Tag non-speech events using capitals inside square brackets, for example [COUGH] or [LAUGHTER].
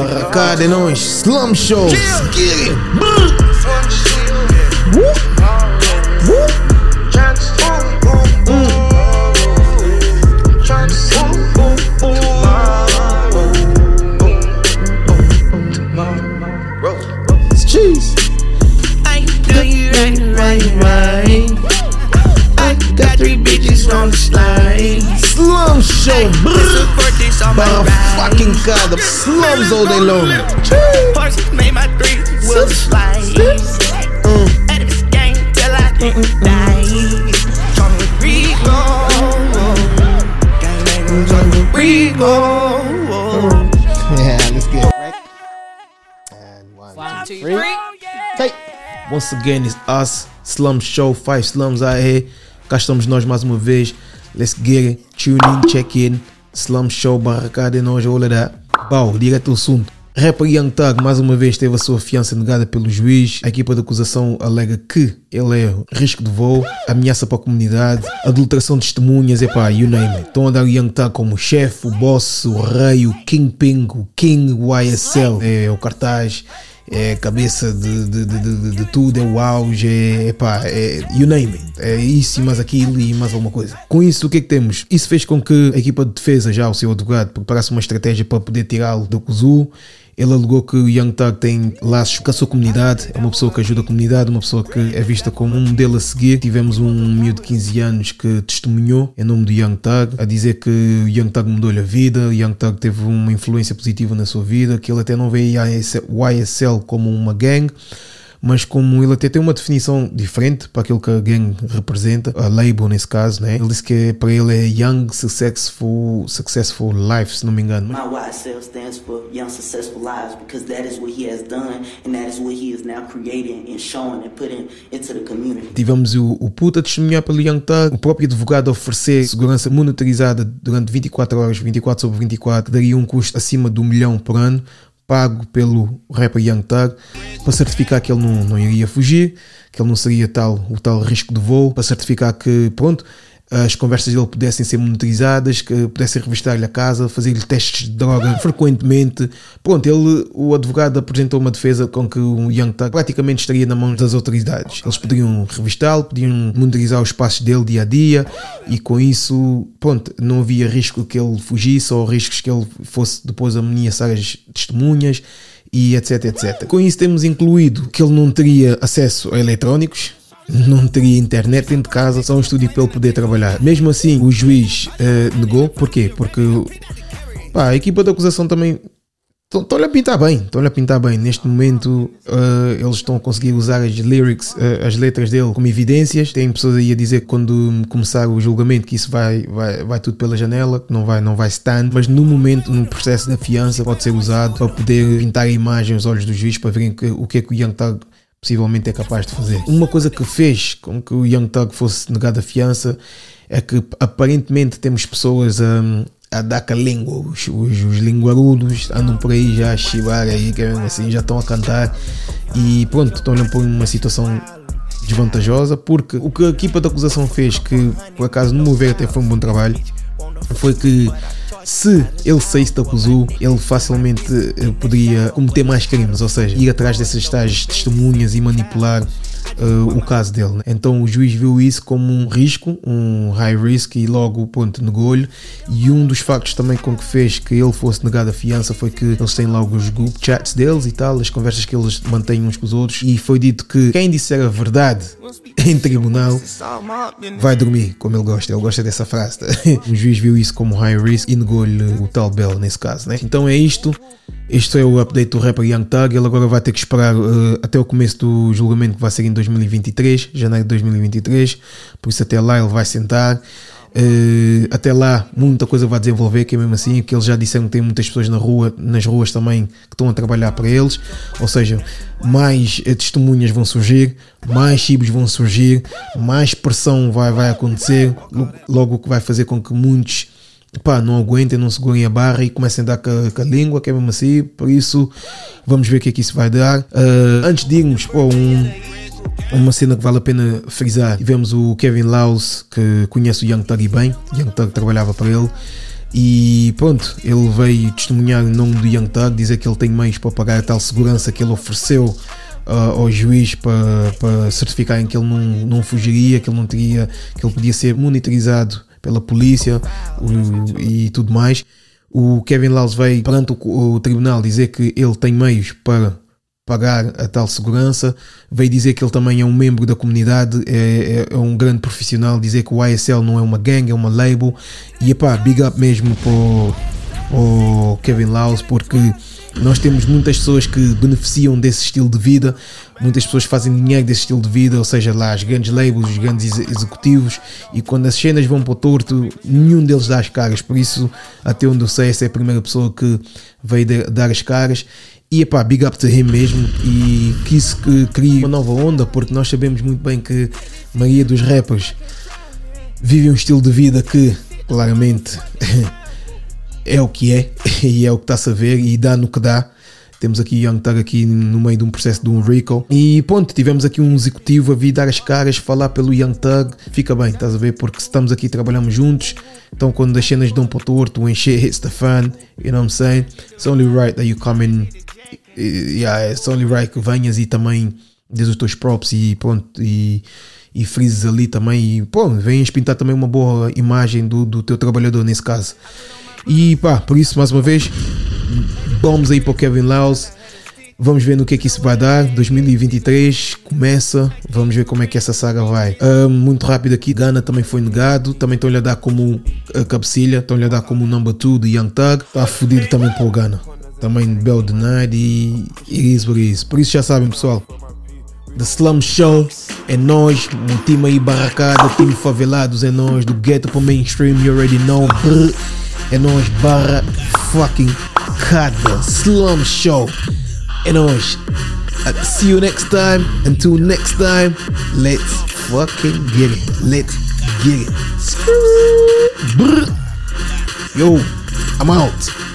Barracada é nós, Slum Show, Skitty. Cheese. I know you right, right, right. I got three bitches on the slide. Slum Show, this on my slums all day long. Horses made my three wheels slide. Mm. Out of this game till I die. Call me Rico. Gang name call me Rico. [LAUGHS] Yeah, let's get it. And one, One, two, three. three. Hey. Once again, it's us, Slum Show, Five Slums out here. Cá estamos nós mais uma vez. Let's get it. Tune in, check in. Slum Show, barracada e all of that. Pau, direto ao assunto. Rapper Young Thug mais uma vez teve a sua fiança negada pelo juiz. A equipa de acusação alega que ele é risco de voo, ameaça para a comunidade, adulteração de testemunhas, epá, you name it. Estão a dar o Young Thug como chefe, o boss, o rei, o Kingpin, o King YSL, é o cartaz é cabeça de, de, de, de, tudo, é o auge, é, epá, é you name it. É isso e mais aquilo e mais alguma coisa. Com isso, o que é que temos? Isso fez com que a equipa de defesa, já o seu advogado, preparasse uma estratégia para poder tirá-lo do Kuzu. Ele alegou que o Young Thug tem laços com a sua comunidade, é uma pessoa que ajuda a comunidade, uma pessoa que é vista como um modelo a seguir. Tivemos um miúdo de 15 anos que testemunhou em nome do Young Thug, a dizer que o Young Thug mudou-lhe a vida, o Young Thug teve uma influência positiva na sua vida, que ele até não vê a YSL como uma gang, mas como ele até tem uma definição diferente para aquilo que a gang representa, a label nesse caso, né? Ele disse que para ele é Young Successful, successful Life, se não me engano. My YSL stands for Young Successful Lives because that is what he has done and that is what he is now creating and showing and putting into the community. Tivemos o, o puta testemunhar pelo Young Thug, o próprio advogado a oferecer segurança monitorizada durante 24 horas, 24 sobre 24, que daria um custo acima do milhão por ano, pago pelo rapper Young Thug, para certificar que ele não, não iria fugir, que ele não seria tal, o tal risco de voo, para certificar que, pronto, as conversas dele pudessem ser monitorizadas, que pudessem revistar-lhe a casa, fazer-lhe testes de droga frequentemente. Pronto, ele, o advogado apresentou uma defesa com que o Young Thug praticamente estaria na mão das autoridades. Eles poderiam revistá-lo, podiam monitorizar os passos dele dia a dia e com isso, pronto, não havia risco que ele fugisse ou riscos que ele fosse depois ameaçar as testemunhas e etc, etc. Com isso temos incluído que ele não teria acesso a eletrónicos, não teria internet dentro de casa, só um estúdio para ele poder trabalhar. Mesmo assim, o juiz eh, negou. Porquê? Porque pá, a equipa de acusação também estão-lhe a pintar bem. Estão-lhe a pintar bem. Neste momento, eh, eles estão a conseguir usar as lyrics, eh, as letras dele como evidências. Tem pessoas aí a dizer que quando começar o julgamento que isso vai, vai, vai tudo pela janela, que não vai, não vai stand. Mas no momento, no processo da fiança, pode ser usado para poder pintar a imagem aos olhos do juiz para verem que, o que é que o Young Thug possivelmente é capaz de fazer. Uma coisa que fez com que o Young Thug fosse negado a fiança é que aparentemente temos pessoas a, a dar com a língua, os, os, os linguarudos andam por aí já a chivar aí, é assim, já estão a cantar e pronto, estão a pôr numa situação desvantajosa porque o que a equipa da acusação fez, que por acaso no meu ver até foi um bom trabalho, foi que se ele saísse da Kuzu, ele facilmente eh, poderia cometer mais crimes, ou seja, ir atrás dessas tais testemunhas e manipular uh, o caso dele. Né? Então o juiz viu isso como um risco, um high risk, e logo ponto negou-lhe. E um dos factos também com que fez que ele fosse negado a fiança foi que eles têm logo os group chats deles e tal, as conversas que eles mantêm uns com os outros. E foi dito que quem disser a verdade [LAUGHS] em tribunal vai dormir, como ele gosta. Ele gosta dessa frase. tá? [LAUGHS] o juiz viu isso como high risk e negou-lhe o tal Bell nesse caso. Né? Então é isto. Este é o update do rapper Young Thug. Ele agora vai ter que esperar uh, até o começo do julgamento que vai ser em 2023, janeiro de 2023. Por isso até lá ele vai sentar. Uh, até lá muita coisa vai desenvolver, que é mesmo assim, que eles já disseram que tem muitas pessoas na rua, nas ruas também que estão a trabalhar para eles, ou seja, mais uh, testemunhas vão surgir, mais chibos vão surgir, mais pressão vai, vai acontecer, logo o que vai fazer com que muitos pá, não aguentem, não segurem a barra e comecem a dar com a, com a língua, que é mesmo assim, por isso vamos ver o que é que isso vai dar. Uh, antes de irmos para um uma cena que vale a pena frisar. Tivemos o Kevin Laus, que conhece o Young Thug bem. Young Thug trabalhava para ele. E pronto, ele veio testemunhar em nome do Young Thug, dizer que ele tem meios para pagar a tal segurança que ele ofereceu uh, ao juiz para, para certificarem que ele não, não fugiria, que ele não teria, que ele podia ser monitorizado pela polícia e tudo mais. O Kevin Laws veio perante o, o tribunal dizer que ele tem meios para pagar a tal segurança. Veio dizer que ele também é um membro da comunidade, é, é, é um grande profissional. Dizer que o YSL não é uma gang, é uma label. E pá, big up mesmo para o Kevin Laws, porque nós temos muitas pessoas que beneficiam desse estilo de vida, muitas pessoas fazem dinheiro desse estilo de vida, ou seja, lá as grandes labels, os grandes executivos, e quando as cenas vão para o torto, nenhum deles dá as caras. Por isso, até onde eu sei, essa é a primeira pessoa que veio dar as caras. E pá, big up to him mesmo e quis que crie uma nova onda porque nós sabemos muito bem que maioria dos rappers vive um estilo de vida que claramente [LAUGHS] é o que é [LAUGHS] e é o que está a ver e dá no que dá. Temos aqui Young Thug aqui no meio de um processo de um recall. E pronto, tivemos aqui um executivo a vir dar as caras, falar pelo Young Thug. Fica bem, estás a ver? Porque estamos aqui trabalhamos juntos. Então quando as cenas dão para o torto, when shit hits the fan, you know what I'm saying? It's only right that you come in yeah, só only right que venhas e também dês os teus props e pronto, e, e frises ali também e pô, venhas pintar também uma boa imagem do, do teu trabalhador nesse caso. E pá, por isso, mais uma vez, vamos aí para o Kevin Laos. Vamos ver no que é que isso vai dar. 2023 começa. Vamos ver como é que essa saga vai. Uh, muito rápido aqui. Gana também foi negado. Também estão-lhe a dar como a cabecilha. Estão-lhe a dar como number 2 do Young Thug. Está fodido também para o Gana também Bell Denied e it is what it is. Por isso já sabem pessoal. The Slum Show é nós, um time aí barracado, time favelados é nós, do ghetto para mainstream, you already know. É nós barra fucking cada Slum Show. É nós. Uh, see you next time. Until next time, let's fucking get it. Let's get it. Yo, I'm out.